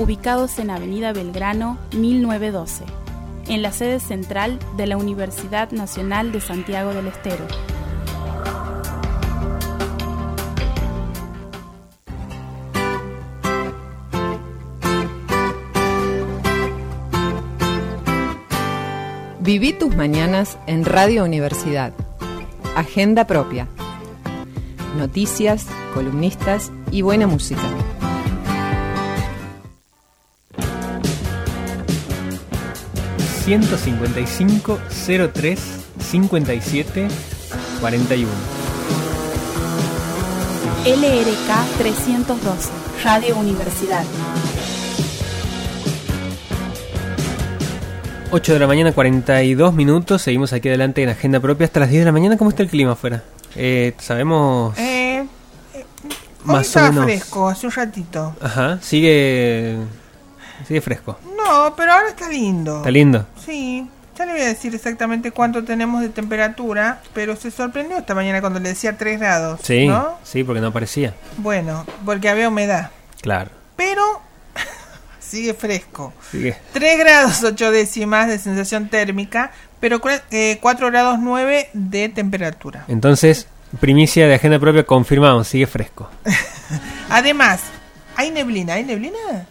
ubicados en Avenida Belgrano 1912, en la sede central de la Universidad Nacional de Santiago del Estero. Viví tus mañanas en Radio Universidad. Agenda propia. Noticias, columnistas y buena música. ...155 03 57 41. LRK 312, Radio Universidad. 8 de la mañana, 42 minutos. Seguimos aquí adelante en Agenda Propia hasta las 10 de la mañana. ¿Cómo está el clima afuera? Eh, sabemos. Eh, eh, hoy está fresco, hace un ratito. Ajá, sigue. Sigue fresco. No, pero ahora está lindo. ¿Está lindo? Sí. Ya le voy a decir exactamente cuánto tenemos de temperatura, pero se sorprendió esta mañana cuando le decía 3 grados. Sí, ¿no? sí, porque no aparecía. Bueno, porque había humedad. Claro. Pero sigue fresco. Sigue. 3 grados 8 décimas de sensación térmica, pero 4 grados 9 de temperatura. Entonces, primicia de agenda propia confirmamos, sigue fresco. Además, ¿hay neblina? ¿Hay neblina?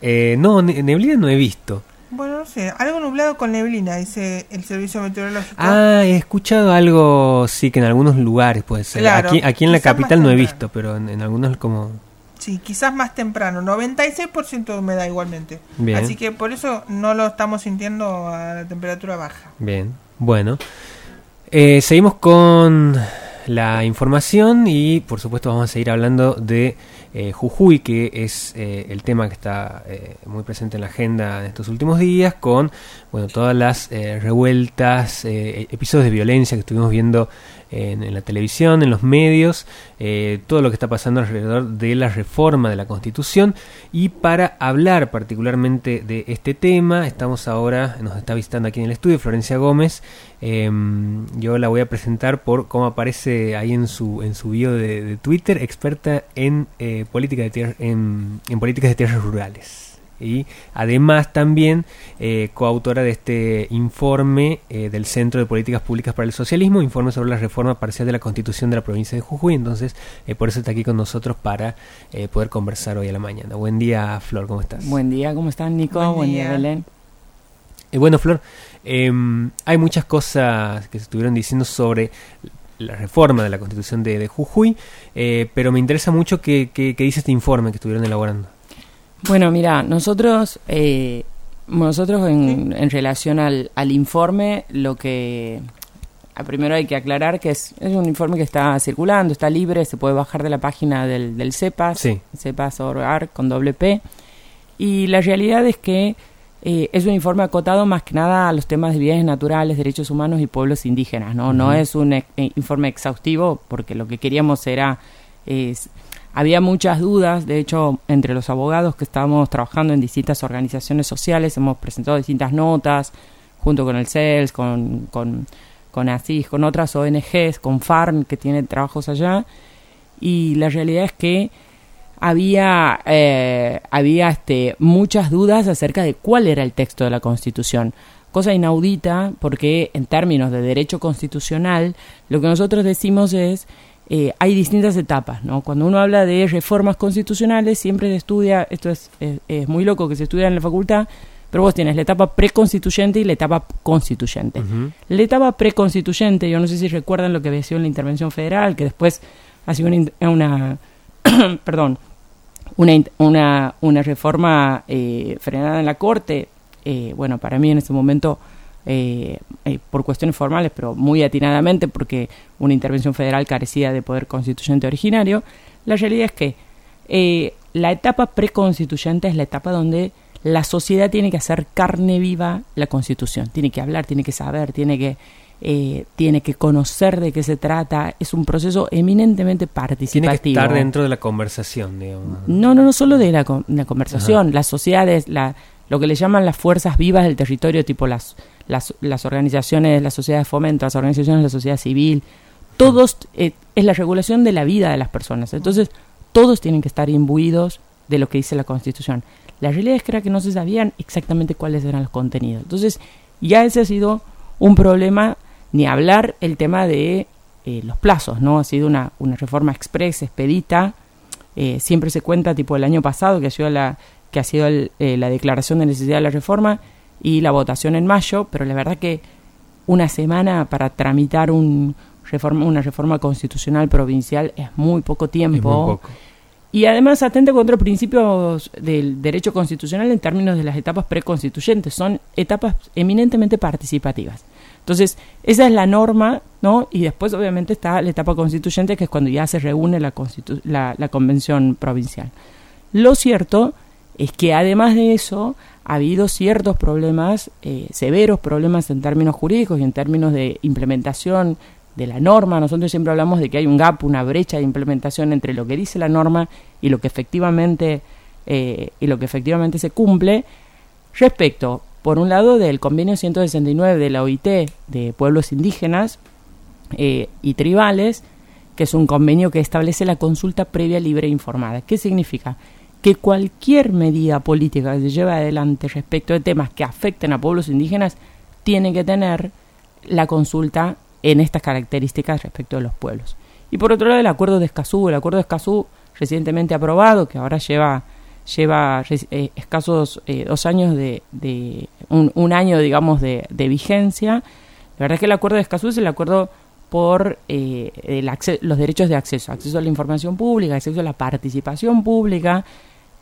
Eh, no, ne- neblina no he visto. Bueno, no sé, algo nublado con neblina, dice el servicio meteorológico. Ah, he escuchado algo, sí, que en algunos lugares puede ser. Claro, aquí, aquí en la capital no he visto, pero en, en algunos como... Sí, quizás más temprano, 96% de humedad igualmente. Bien. Así que por eso no lo estamos sintiendo a la temperatura baja. Bien, bueno. Eh, seguimos con la información y por supuesto vamos a seguir hablando de eh, Jujuy, que es eh, el tema que está eh, muy presente en la agenda en estos últimos días, con bueno todas las eh, revueltas, eh, episodios de violencia que estuvimos viendo en, en la televisión, en los medios, eh, todo lo que está pasando alrededor de la reforma de la Constitución. Y para hablar particularmente de este tema, estamos ahora, nos está visitando aquí en el estudio Florencia Gómez. Eh, yo la voy a presentar por cómo aparece ahí en su, en su bio de, Twitter, experta en, eh, política de tier- en, en políticas de tierras rurales. Y además también eh, coautora de este informe eh, del Centro de Políticas Públicas para el Socialismo, informe sobre la reforma parcial de la Constitución de la provincia de Jujuy. Entonces, eh, por eso está aquí con nosotros para eh, poder conversar hoy a la mañana. Buen día, Flor, ¿cómo estás? Buen día, ¿cómo están Nico? Buen Buen, día. día. Belén. Eh, bueno, Flor, eh, hay muchas cosas que se estuvieron diciendo sobre la reforma de la Constitución de, de Jujuy, eh, pero me interesa mucho qué qué- qué dice este informe que estuvieron elaborando. Bueno, mira, nosotros, eh, nosotros en, en relación al, al informe, lo que primero hay que aclarar que es, es un informe que está circulando, está libre, se puede bajar de la página del, del CEPAS, Sí. CEPAS.org con doble P, y la realidad es que eh, es un informe acotado más que nada a los temas de bienes naturales, derechos humanos y pueblos indígenas, ¿no? No es un eh, informe exhaustivo porque lo que queríamos era... es- había muchas dudas, de hecho, entre los abogados que estábamos trabajando en distintas organizaciones sociales, hemos presentado distintas notas, junto con el CELS, con, con, con ASIS, con otras ONGs, con FARN, que tiene trabajos allá, y la realidad es que había, eh, había este, muchas dudas acerca de cuál era el texto de la Constitución. Cosa inaudita porque en términos de derecho constitucional lo que nosotros decimos es eh, hay distintas etapas, ¿no? Cuando uno habla de reformas constitucionales siempre se estudia, esto es, es, es muy loco que se estudia en la facultad, pero vos tienes la etapa preconstituyente y la etapa constituyente. La etapa preconstituyente, yo no sé si recuerdan lo que había sido en la intervención federal, que después ha sido una, una perdón, una, una, una reforma eh, frenada en la Corte. eh, bueno, para mí en ese momento, eh, eh, por cuestiones formales, pero muy atinadamente, porque una intervención federal carecía de poder constituyente originario, la realidad es que eh, la etapa preconstituyente es la etapa donde la sociedad tiene que hacer carne viva la constitución, tiene que hablar, tiene que saber, tiene que, eh, tiene que conocer de qué se trata, es un proceso eminentemente participativo. Tiene que estar dentro de la conversación, digamos. No, no, no solo de la, la conversación, las sociedades, la, lo que le llaman las fuerzas vivas del territorio, tipo las, las, las organizaciones, las sociedades de fomento, las organizaciones de la sociedad civil, todos, eh, es la regulación de la vida de las personas. Entonces, todos tienen que estar imbuidos de lo que dice la Constitución. La realidad es que era que no se sabían exactamente cuáles eran los contenidos. Entonces, ya ese ha sido un problema, ni hablar el tema de eh, los plazos, ¿no? Ha sido una, una reforma express, expedita. Eh, siempre se cuenta, tipo el año pasado, que ha sido la, que ha sido el, eh, la declaración de necesidad de la reforma y la votación en mayo, pero la verdad que una semana para tramitar un reforma, una reforma constitucional provincial es muy poco tiempo. Muy poco. Y además atenta contra principios del derecho constitucional en términos de las etapas preconstituyentes. Son etapas eminentemente participativas. Entonces, esa es la norma, ¿no? Y después, obviamente, está la etapa constituyente, que es cuando ya se reúne la, la, la convención provincial. Lo cierto es que además de eso, ha habido ciertos problemas, eh, severos problemas en términos jurídicos y en términos de implementación de la norma. Nosotros siempre hablamos de que hay un gap, una brecha de implementación entre lo que dice la norma y lo que efectivamente eh, y lo que efectivamente se cumple respecto, por un lado, del convenio 169 de la OIT de pueblos indígenas eh, y tribales, que es un convenio que establece la consulta previa, libre e informada. ¿Qué significa? Que cualquier medida política que se lleve adelante respecto de temas que afecten a pueblos indígenas tiene que tener la consulta en estas características respecto de los pueblos. Y por otro lado, el acuerdo de Escazú, el acuerdo de Escazú recientemente aprobado, que ahora lleva lleva eh, escasos eh, dos años de, de un, año digamos de, vigencia. La verdad es que el acuerdo de Escazú es el acuerdo por eh, los derechos de acceso. Acceso a la información pública acceso a la participación pública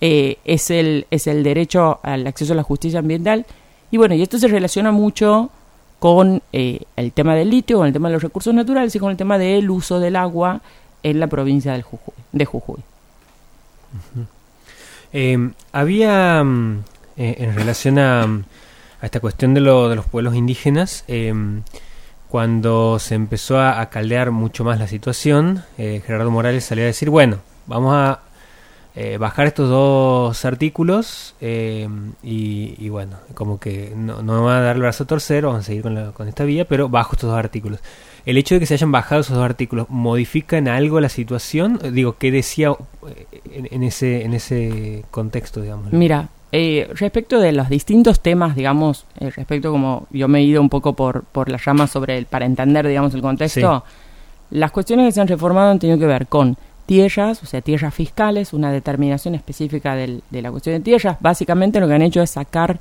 eh, es, el, es el derecho al acceso a la justicia ambiental. Y bueno, y esto se relaciona mucho con eh, el tema del litio, con el tema de los recursos naturales y con el tema del uso del agua en la provincia del Jujuy, de Jujuy. Em, había, mm, eh, en relación a, a, esta cuestión de, lo, de los pueblos indígenas, em, cuando se empezó a, a, caldear mucho más la situación, Gerardo Morales salió a decir, bueno, vamos a eh, bajar estos dos artículos eh, y, bueno, como que no, no va a dar el brazo a torcer, vamos a seguir con, con esta vía, pero bajo estos dos artículos. El hecho de que se hayan bajado esos dos artículos, ¿modifica en algo la situación? Digo, ¿qué decía eh, en, ese, en ese contexto, digamos? Mira, respecto de los distintos temas, digamos, respecto como yo me he ido un poco por, por las ramas sobre el, para entender, digamos, el contexto, las cuestiones que se han reformado han tenido que ver con tierras, o sea, tierras fiscales, una determinación específica del, de la cuestión de tierras. Básicamente lo que han hecho es sacar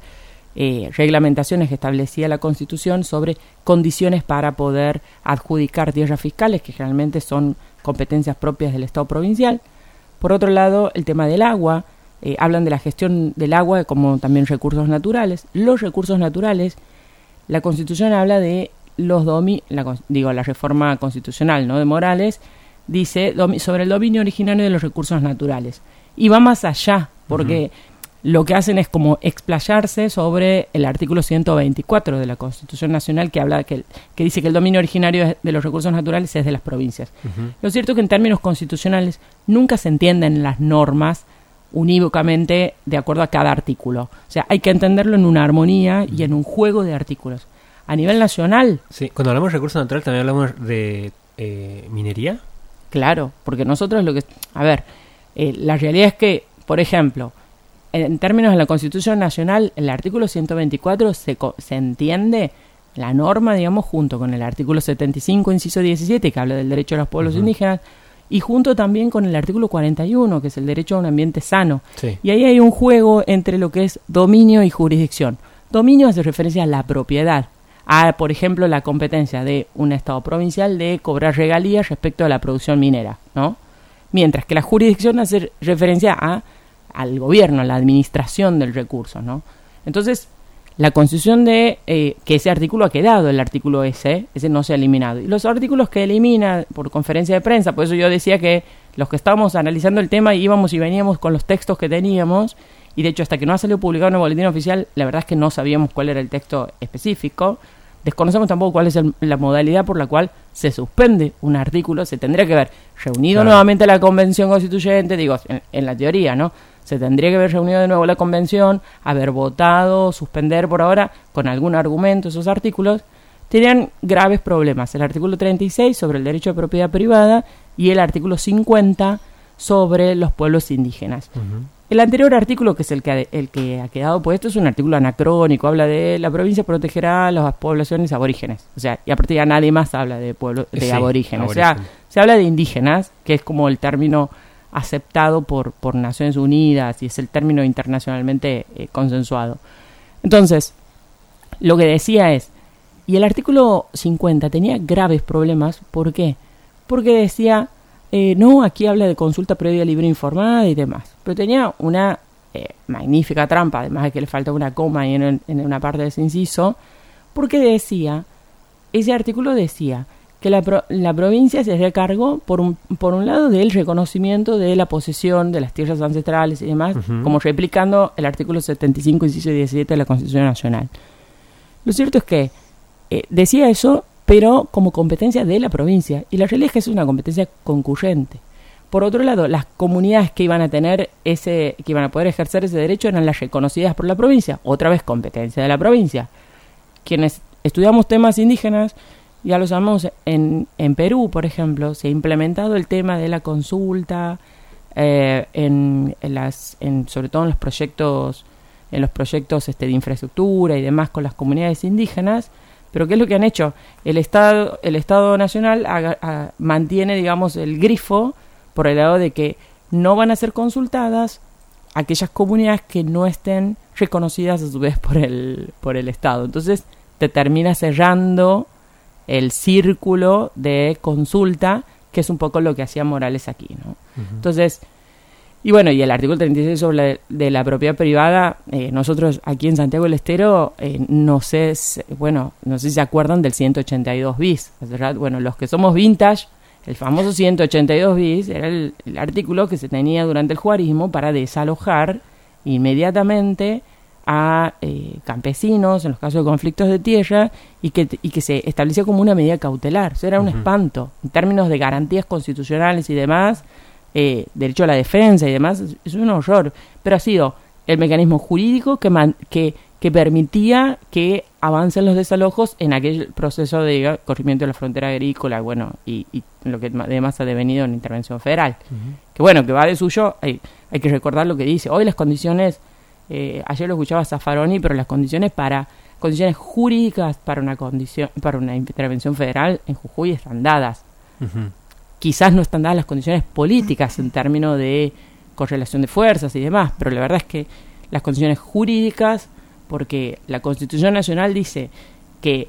eh, reglamentaciones que establecía la Constitución sobre condiciones para poder adjudicar tierras fiscales, que generalmente son competencias propias del Estado provincial. Por otro lado, el tema del agua, eh, hablan de la gestión del agua como también recursos naturales. Los recursos naturales, la Constitución habla de los domi, la, digo, la reforma constitucional, ¿no? De Morales, dice sobre el dominio originario de los recursos naturales. Y va más allá, porque lo que hacen es como explayarse sobre el artículo 124 de la Constitución Nacional que habla que, que dice que el dominio originario de los recursos naturales es de las provincias. Lo cierto es que en términos constitucionales nunca se entienden las normas unívocamente de acuerdo a cada artículo. O sea, hay que entenderlo en una armonía y en un juego de artículos. A nivel nacional... Sí, cuando hablamos de recursos naturales también hablamos de eh, minería. Claro, porque nosotros lo que... A ver, eh, la realidad es que, por ejemplo, en, términos de la Constitución Nacional, el artículo 124 se, se entiende la norma, digamos, junto con el artículo 75, inciso 17, que habla del derecho a los pueblos indígenas, y junto también con el artículo 41, que es el derecho a un ambiente sano. Y ahí hay un juego entre lo que es dominio y jurisdicción. Dominio hace referencia a la propiedad, a, por ejemplo, la competencia de un Estado provincial de cobrar regalías respecto a la producción minera, ¿no? Mientras que la jurisdicción hace referencia a, al gobierno, a la administración del recurso, ¿no? Entonces, la constitución de eh, que ese artículo ha quedado, el artículo ese, ese no se ha eliminado. Y los artículos que elimina por conferencia de prensa, por eso yo decía que los que estábamos analizando el tema íbamos y veníamos con los textos que teníamos, y de hecho hasta que no ha salido publicado en el boletín oficial, la verdad es que no sabíamos cuál era el texto específico. Desconocemos tampoco cuál es la modalidad por la cual se suspende un artículo. Se tendría que haber reunido nuevamente la convención constituyente, digo, en, la teoría, ¿no? Se tendría que haber reunido de nuevo la convención, haber votado, suspender por ahora con algún argumento esos artículos. Tenían graves problemas. El artículo 36 sobre el derecho de propiedad privada y el artículo 50 sobre los pueblos indígenas. El anterior artículo, que es el que, ha, el que ha quedado puesto, es un artículo anacrónico, habla de la provincia protegerá a las poblaciones aborígenes. O sea, y aparte ya nadie más habla de, pueblo, de Sí, aborígenes. O aborigen. sea, se habla de indígenas, que es como el término aceptado por, por Naciones Unidas y es el término internacionalmente eh, consensuado. Entonces, lo que decía es, y el artículo 50 tenía graves problemas, ¿por qué? Porque decía, eh, no, aquí habla de consulta previa libre informada y demás, pero tenía una eh, magnífica trampa, además de que le falta una coma ahí en, el- en una parte de ese inciso, porque decía, ese artículo decía que la, pro- la provincia se hacía cargo, por un, por un lado, del reconocimiento de la posesión de las tierras ancestrales y demás, como replicando el artículo 75, inciso 17 de la Constitución Nacional. Lo cierto es que eh, decía eso, pero como competencia de la provincia, y la realidad es que es una competencia concurrente. Por otro lado, las comunidades que iban a tener ese, que iban a poder ejercer ese derecho eran las reconocidas por la provincia, otra vez competencia de la provincia. Quienes estudiamos temas indígenas, ya lo sabemos, en, en Perú, por ejemplo, se ha implementado el tema de la consulta, eh, en, en las, en, sobre todo en los proyectos, en los proyectos este, de infraestructura y demás con las comunidades indígenas. Pero ¿qué es lo que han hecho? El Estado, el Estado Nacional haga- a- mantiene, digamos, el grifo por el lado de que no van a ser consultadas aquellas comunidades que no estén reconocidas a su vez por el, por el Estado. Entonces te termina cerrando el círculo de consulta, que es un poco lo que hacía Morales aquí, ¿no? Entonces, y bueno, y el artículo 36 sobre la, de la propiedad privada, eh, nosotros aquí en Santiago del Estero, eh, no sé, si- bueno, no sé si se acuerdan del 182 bis, ¿verdad? Bueno, los que somos vintage, el famoso 182 bis era el, el artículo que se tenía durante el juarismo para desalojar inmediatamente a eh, campesinos en los casos de conflictos de tierra y que, y que se establecía como una medida cautelar. Eso era un espanto. En términos de garantías constitucionales y demás, eh, derecho a la defensa y demás, es, un horror. Pero ha sido el mecanismo jurídico que, man- que, que permitía que avancen los desalojos en aquel proceso de corrimiento de la frontera agrícola, bueno, y, y lo que además ha devenido en intervención federal. Que bueno, que va de suyo, hay, hay que recordar lo que dice. Hoy las condiciones, eh, ayer lo escuchaba Zaffaroni, pero las condiciones para condiciones jurídicas para una condición para una intervención federal en Jujuy están dadas Ujú. Quizás no están dadas las condiciones políticas en términos de correlación de fuerzas y demás, pero la verdad es que las condiciones jurídicas, porque la Constitución Nacional dice que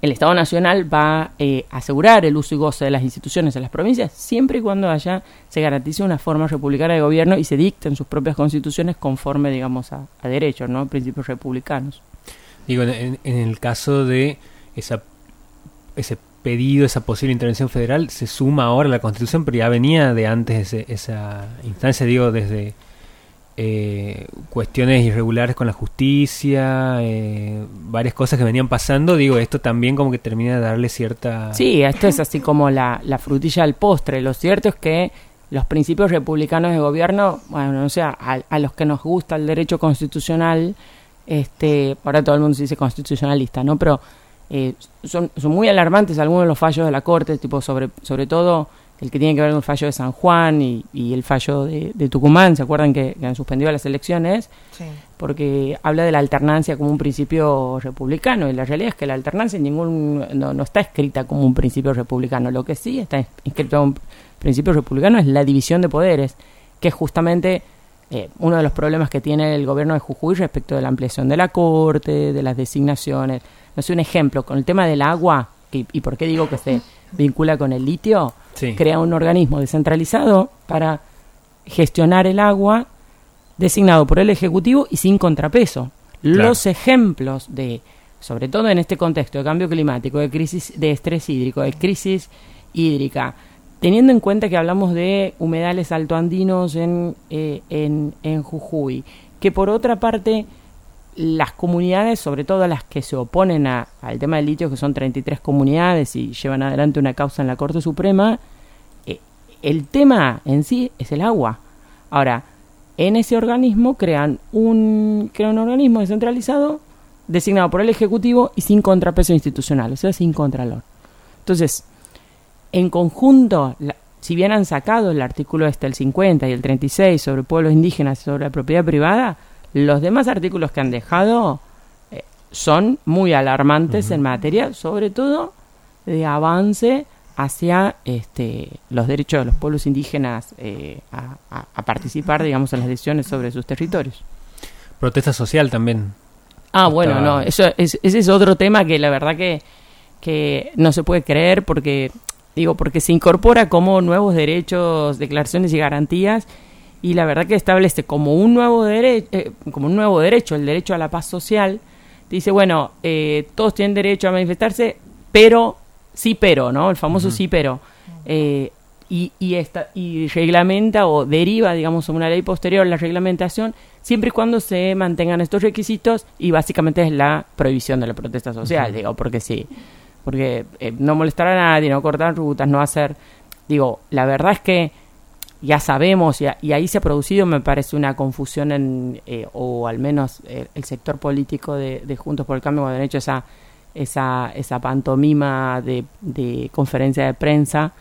el Estado Nacional va eh, a asegurar el uso y goce de las instituciones en las provincias siempre y cuando haya se garantice una forma republicana de gobierno y se dicten sus propias constituciones conforme, digamos, a, a derechos, ¿no? Principios republicanos. Digo, en, en el caso de esa, ese pedido, esa posible intervención federal, se suma ahora a la Constitución, pero ya venía de antes ese- esa instancia, digo, desde eh, cuestiones irregulares con la justicia, eh, varias cosas que venían pasando, digo, esto también como que termina de darle cierta... Sí, esto es así como la, la frutilla del postre. Lo cierto es que los principios republicanos de gobierno, bueno, o sea, a, a los que nos gusta el derecho constitucional, este, ahora todo el mundo se dice constitucionalista, ¿no? Pero eh, son, son muy alarmantes algunos de los fallos de la Corte, tipo sobre, sobre todo el que tiene que ver con el fallo de San Juan y, y el fallo de, de Tucumán, ¿se acuerdan que, que han suspendido las elecciones? Sí. porque habla de la alternancia como un principio republicano y la realidad es que la alternancia en ningún no, no está escrita como un principio republicano lo que sí está escrito como un principio republicano es la división de poderes que es justamente eh, uno de los problemas que tiene el gobierno de Jujuy respecto de la ampliación de la corte de las designaciones no sé un ejemplo con el tema del agua que- y por qué digo que se vincula con el litio Sí. crea un organismo descentralizado para gestionar el agua designado por el Ejecutivo y sin contrapeso. Claro. Los ejemplos de, sobre todo en este contexto de cambio climático, de crisis de estrés hídrico, de crisis hídrica, teniendo en cuenta que hablamos de humedales altoandinos en, eh, en, en Jujuy, que por otra parte las comunidades, sobre todo las que se oponen a- al tema del litio, que son 33 comunidades y llevan adelante una causa en la Corte Suprema, eh, el tema en sí es el agua. Ahora, en ese organismo crean un, crean un organismo descentralizado designado por el Ejecutivo y sin contrapeso institucional, o sea, sin contralor. Entonces, en conjunto, la- si bien han sacado el artículo este, el 50 y el 36 sobre pueblos indígenas y sobre la propiedad privada, los demás artículos que han dejado eh, son muy alarmantes en materia, sobre todo de avance hacia este, los derechos de los pueblos indígenas eh, a, participar, digamos, en las decisiones sobre sus territorios. Protesta social también. Ah, bueno, no, eso es, ese es otro tema que la verdad que, que no se puede creer porque, digo, porque se incorpora como nuevos derechos, declaraciones y garantías y la verdad que establece como un nuevo derecho, eh, como un nuevo derecho, el derecho a la paz social. Dice, bueno, eh, todos tienen derecho a manifestarse, pero sí pero, ¿no? El famoso sí pero. Eh, y, y, esta, y reglamenta o deriva, digamos, una ley posterior la reglamentación, siempre y cuando se mantengan estos requisitos y básicamente es la prohibición de la protesta social, digo, porque sí, porque eh, no molestar a nadie, no cortar rutas, no hacer, digo, la verdad es que ya sabemos, y, y ahí se ha producido, me parece, una confusión en, eh, o al menos el sector político de, Juntos por el Cambio, cuando han hecho esa esa, esa pantomima de, conferencia de prensa.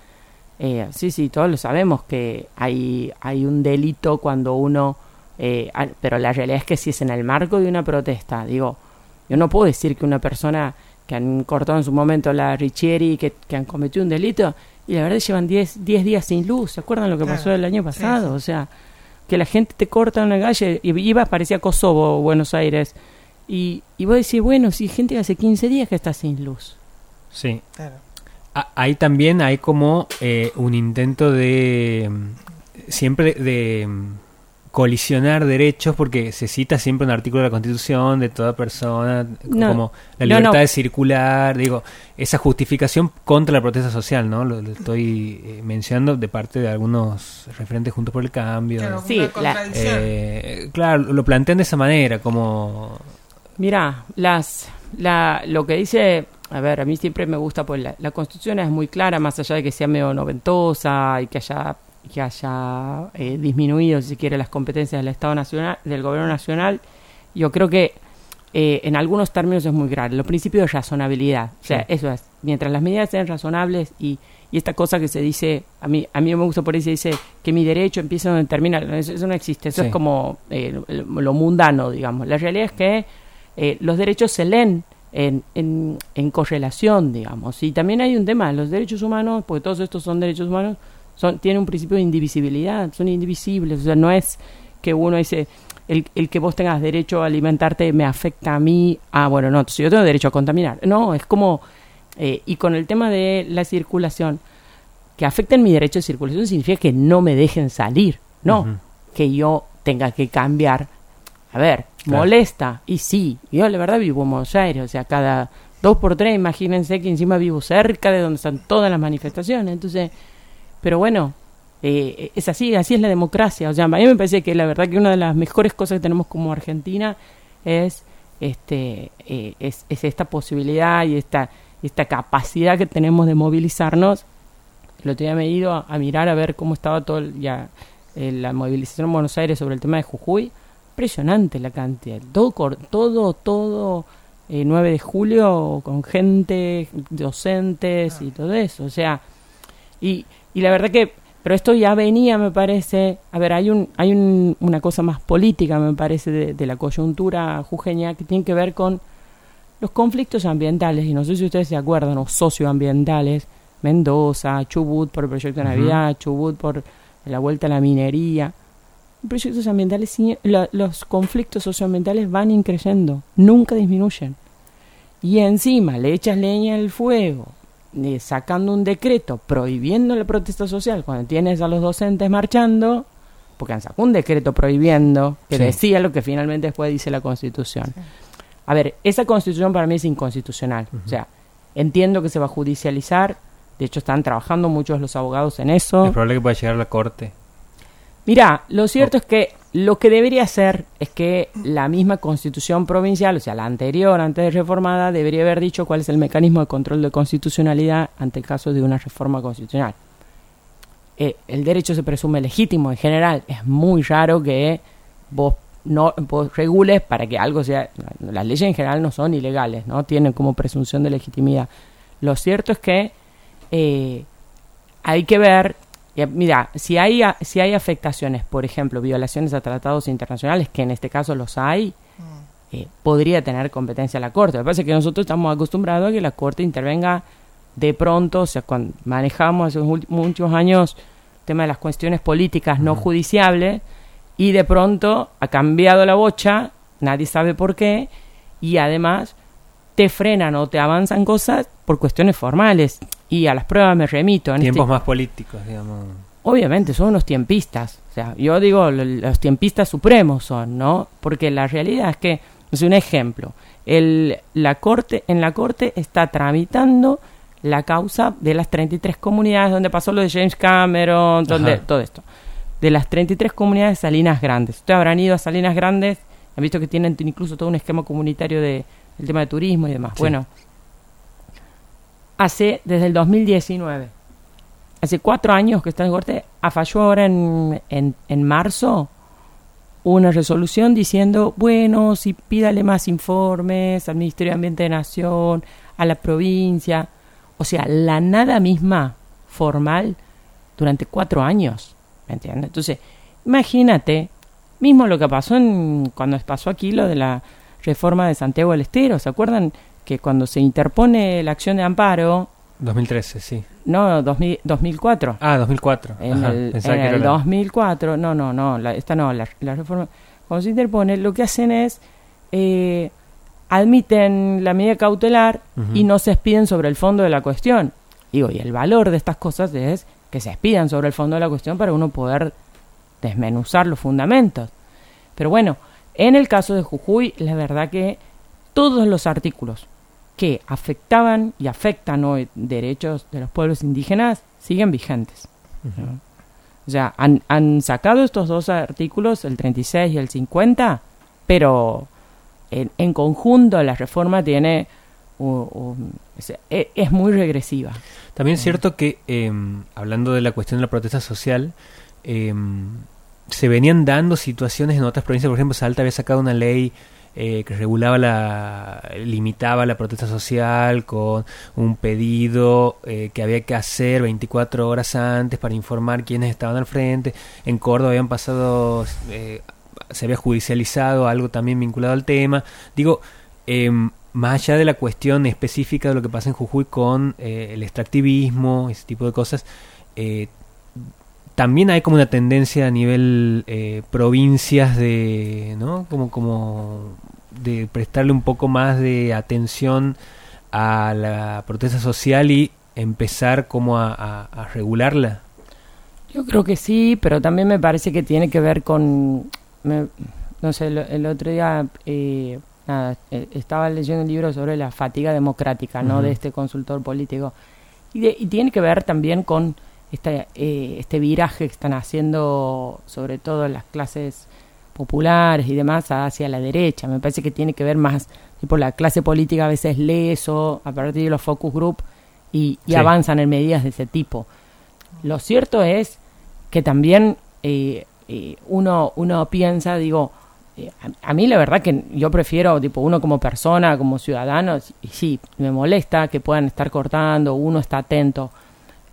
Eh, sí, sí, todos lo sabemos que hay, hay un delito cuando uno... Eh, pero la realidad es que si es en el marco de una protesta, digo, yo no puedo decir que una persona que han cortado en su momento la Richieri, que han cometido un delito, y la verdad llevan 10 días sin luz, ¿se acuerdan lo que pasó el año pasado? O sea, que la gente te corta en la calle, y iba, parecía Kosovo, Buenos Aires, y, y vos decís, bueno, si gente hace 15 días que está sin luz. Sí. Claro. ahí también hay como eh, un intento de siempre de colisionar derechos porque se cita siempre un artículo de la Constitución de toda persona como la libertad de circular, digo, esa justificación contra la protesta social, ¿no? Lo, estoy eh, mencionando de parte de algunos referentes juntos por el cambio. Claro, sí, eh, claro, lo plantean de esa manera, como Mira, las, la, lo que dice, a ver, a mí siempre me gusta, pues la, Constitución es muy clara, más allá de que sea medio noventosa y que haya, que haya eh, disminuido, si se quiere, las competencias del Estado Nacional, del Gobierno Nacional. Yo creo que eh, en algunos términos es muy grave. Los principios de razonabilidad, o sea, eso es, mientras las medidas sean razonables y, y esta cosa que se dice, a mí, a mí me gusta por ahí se dice que mi derecho empieza donde termina, eso, no existe, eso es como eh, lo mundano, digamos. La realidad es que eh, los derechos se leen en, en, correlación, digamos. Y también hay un tema, los derechos humanos, porque todos estos son derechos humanos, son, tienen un principio de indivisibilidad, son indivisibles. O sea, no es que uno dice, el, el que vos tengas derecho a alimentarte me afecta a mí, ah, bueno, no, yo tengo derecho a contaminar. No, es como, eh, y con el tema de la circulación, que afecten mi derecho de circulación significa que no me dejen salir, no, que yo tenga que cambiar a ver, molesta. Y sí, yo la verdad vivo en Buenos Aires, o sea, cada dos por tres, imagínense que encima vivo cerca de donde están todas las manifestaciones. Entonces, pero bueno, eh, es así, así es la democracia. O sea, a mí me parece que la verdad que una de las mejores cosas que tenemos como Argentina es este eh, es, esta posibilidad y esta esta capacidad que tenemos de movilizarnos. El otro día me he ido a, mirar a ver cómo estaba todo ya eh, la movilización en Buenos Aires sobre el tema de Jujuy impresionante la cantidad. Todo, todo, todo eh, 9 de julio con gente, docentes y todo eso. O sea, y, y la verdad que, pero esto ya venía, me parece, a ver, hay, un, hay un, una cosa más política, me parece, de, la coyuntura jujeña que tiene que ver con los conflictos ambientales, y no sé si ustedes se acuerdan, o socioambientales, Mendoza, Chubut por el proyecto de Navidad, Chubut por la vuelta a la minería. Proyectos ambientales, los conflictos socioambientales van increyendo, nunca disminuyen. Y encima le echas leña al fuego, eh, sacando un decreto prohibiendo la protesta social cuando tienes a los docentes marchando, porque han sacado un decreto prohibiendo, que decía lo que finalmente después dice la Constitución. A ver, esa Constitución para mí es inconstitucional. O sea, entiendo que se va a judicializar, de hecho están trabajando muchos los abogados en eso. Es probable que pueda llegar a la Corte. Mira, lo cierto es que lo que debería ser es que la misma constitución provincial, o sea, la anterior, antes de reformada, debería haber dicho cuál es el mecanismo de control de constitucionalidad ante el caso de una reforma constitucional. Eh, el derecho se presume legítimo en general. Es muy raro que vos no regules para que algo sea. Las leyes en general no son ilegales, no tienen como presunción de legitimidad. Lo cierto es que eh, hay que ver Y, mira, si hay, a- si hay afectaciones, por ejemplo, violaciones a tratados internacionales, que en este caso los hay, eh, podría tener competencia la Corte. Lo que pasa es que nosotros estamos acostumbrados a que la Corte intervenga de pronto, o sea, cuando manejamos hace muchos años el tema de las cuestiones políticas no judiciables, y de pronto ha cambiado la bocha, nadie sabe por qué, y además te frenan o te avanzan cosas por cuestiones formales. Y a las pruebas me remito. En Tiempos este- más políticos, digamos. Obviamente, son unos tiempistas. O sea, yo digo, lo- los tiempistas supremos son, ¿no? Porque la realidad es que, es un ejemplo, el, la corte, en la corte está tramitando la causa de las 33 comunidades donde pasó lo de James Cameron, donde Ajá. todo esto. De las 33 comunidades de Salinas Grandes. Ustedes habrán ido a Salinas Grandes, han visto que tienen incluso todo un esquema comunitario de, del tema de turismo y demás. Sí. Bueno, hace desde el 2019 hace cuatro años que está en corte, a falló ahora en, en, en marzo una resolución diciendo, bueno, si pídale más informes al Ministerio de Ambiente de Nación, a la provincia, o sea, la nada misma formal durante cuatro años, ¿me entiendes? Entonces, imagínate, mismo lo que pasó en, cuando pasó aquí lo de la reforma de Santiago del Estero, ¿se acuerdan que cuando se interpone la acción de amparo, 2013, sí. no, 2000 2004. Ah, 2004. En Ajá, el, en el la- 2004, no, no, no, la- esta no, la, la reforma. Cuando se interpone, lo que hacen es eh, admiten la medida cautelar y no se expiden sobre el fondo de la cuestión. Digo, y el valor de estas cosas es que se expidan sobre el fondo de la cuestión para uno poder desmenuzar los fundamentos. Pero bueno, en el caso de Jujuy, la verdad que todos los artículos que afectaban y afectan hoy derechos de los pueblos indígenas siguen vigentes. ¿no? O sea, han, han sacado estos dos artículos, el 36 y el 50, pero en, en conjunto la reforma tiene es, e- es muy regresiva. También es cierto que, eh, hablando de la cuestión de la protesta social, eh, se venían dando situaciones en otras provincias. Por ejemplo, Salta había sacado una ley eh, que regulaba la. limitaba la protesta social con un pedido eh, que había que hacer 24 horas antes para informar quiénes estaban al frente. En Córdoba habían pasado. eh, se había judicializado algo también vinculado al tema. Digo. em, más allá de la cuestión específica de lo que pasa en Jujuy con eh, el extractivismo, ese tipo de cosas, eh, también hay como una tendencia a nivel eh, provincias de, ¿no? Como, como de prestarle un poco más de atención a la protesta social y empezar como a, a- a regularla. Yo creo que sí, pero también me parece que tiene que ver con, me- no sé, el, el otro día eh, nada, eh, estaba leyendo un libro sobre la fatiga democrática, ¿no? De este consultor político y, de- y tiene que ver también con este, eh, este viraje que están haciendo, sobre todo las clases populares y demás, hacia la derecha. Me parece que tiene que ver más, tipo la clase política a veces lee eso a partir de los focus group y, y Sí. avanzan en medidas de ese tipo. Lo cierto es que también eh, eh, uno, uno piensa, digo, eh, a, a mí la verdad que yo prefiero, tipo, uno como persona, como ciudadano, y sí, me molesta que puedan estar cortando, uno está atento.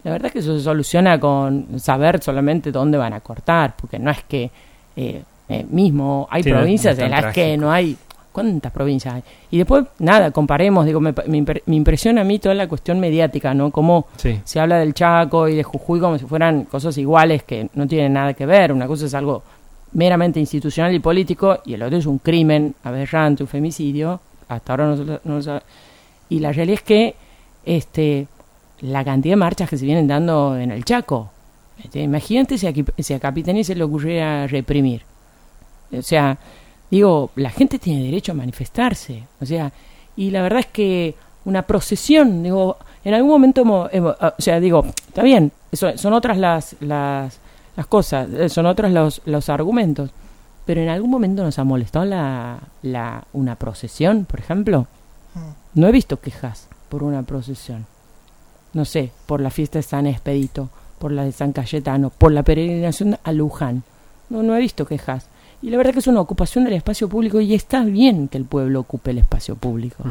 La verdad que eso se soluciona con saber solamente dónde van a cortar, porque no es que eh, eh, mismo hay Sí, no- no provincias es en las que no hay... ¿Cuántas provincias hay? Y después, nada, comparemos, digo, me, me me impresiona a mí toda la cuestión mediática, ¿no? Cómo Sí. se habla del Chaco y de Jujuy como si fueran cosas iguales que no tienen nada que ver. Una cosa es algo meramente institucional y político y el otro es un crimen aberrante, un femicidio. Hasta ahora no, no lo sabe. Y la realidad es que este, la cantidad de marchas que se vienen dando en el Chaco. Este, imagínate si a, si a Capitani se le ocurriera reprimir. O sea, digo, la gente tiene derecho a manifestarse. O sea, y la verdad es que una procesión, digo, en algún momento, hemos- hemos- o sea, digo, está bien, eso, son otras las, las, las cosas, eh, son otros los, los argumentos, pero en algún momento nos ha molestado la, la, una procesión, por ejemplo. No he visto quejas por una procesión. No sé, por la fiesta de San Expedito, por la de San Cayetano, por la peregrinación a Luján. No, no he visto quejas. Y la verdad que es una ocupación del espacio público y está bien que el pueblo ocupe el espacio público.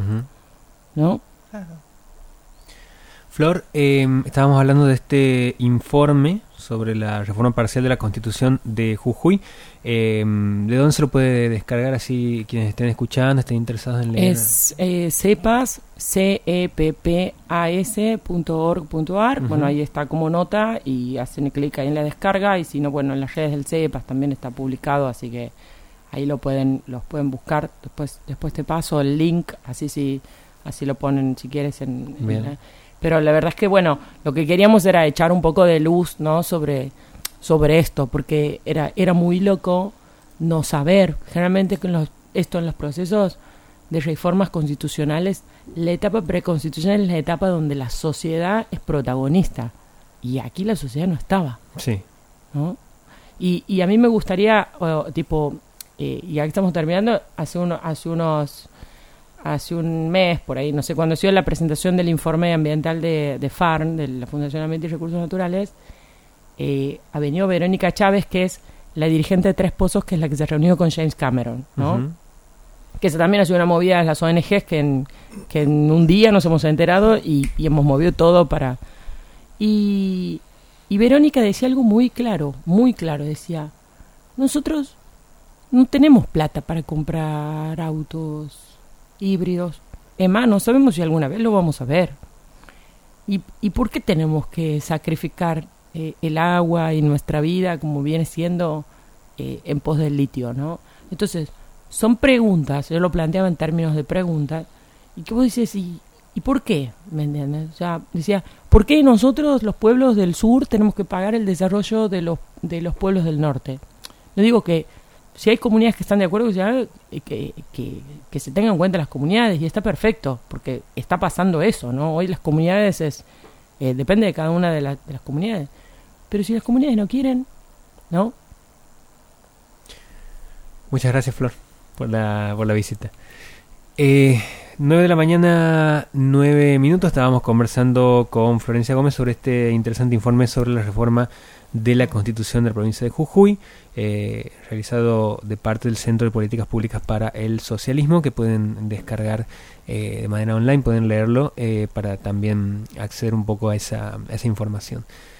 ¿no? Claro. Flor, eh, estábamos hablando de este informe sobre la reforma parcial de la Constitución de Jujuy. Eh, ¿De dónde se lo puede descargar así quienes estén escuchando, estén interesados en leer? Es eh, cepas, c e p p a s.org.ar. Bueno, ahí está como nota y hacen clic ahí en la descarga y si no, bueno, en las redes del CEPAS también está publicado, así que ahí lo pueden los pueden buscar. Después después te paso el link, así si así lo ponen si quieres en, en la, pero la verdad es que, bueno, lo que queríamos era echar un poco de luz, ¿no? Sobre, sobre esto, porque era, era muy loco no saber. Generalmente con los, esto en los procesos de reformas constitucionales, la etapa preconstitucional es la etapa donde la sociedad es protagonista. Y aquí la sociedad no estaba. Sí. ¿no? Y, y a mí me gustaría, tipo, eh, ya que estamos terminando, hace, uno, hace unos hace un mes, por ahí, no sé, cuando se dio la presentación del informe ambiental de, de FARN, de la Fundación Ambiente y Recursos Naturales, eh, ha venido Verónica Chávez, que es la dirigente de Tres Pozos, que es la que se reunió con James Cameron, ¿no? Que esa también ha sido una movida de las ONGs que en, que en un día nos hemos enterado y, y hemos movido todo para... Y, y Verónica decía algo muy claro, muy claro, decía, nosotros no tenemos plata para comprar autos híbridos. Emma, no sabemos si alguna vez lo vamos a ver. ¿Y, y por qué tenemos que sacrificar eh, el agua y nuestra vida como viene siendo eh, en pos del litio, no? Entonces, son preguntas, yo lo planteaba en términos de preguntas, y que vos dices, ¿y, ¿y por qué? ¿Me entiendes? O sea, decía, ¿por qué nosotros, los pueblos del sur, tenemos que pagar el desarrollo de los, de los pueblos del norte? No digo que si hay comunidades que están de acuerdo, que, que, que, que, se tengan en cuenta las comunidades y está perfecto, porque está pasando eso, ¿no? Hoy las comunidades es, eh, depende de cada una de, la, de, las comunidades, pero si las comunidades no quieren, ¿no? Muchas gracias, Flor, por la, por la visita. Eh, 9 de la mañana, 9 minutos, estábamos conversando con Florencia Gómez sobre este interesante informe sobre la reforma de la Constitución de la provincia de Jujuy, eh, realizado de parte del Centro de Políticas Públicas para el Socialismo, que pueden descargar eh, de manera online, pueden leerlo eh, para también acceder un poco a esa, a esa información.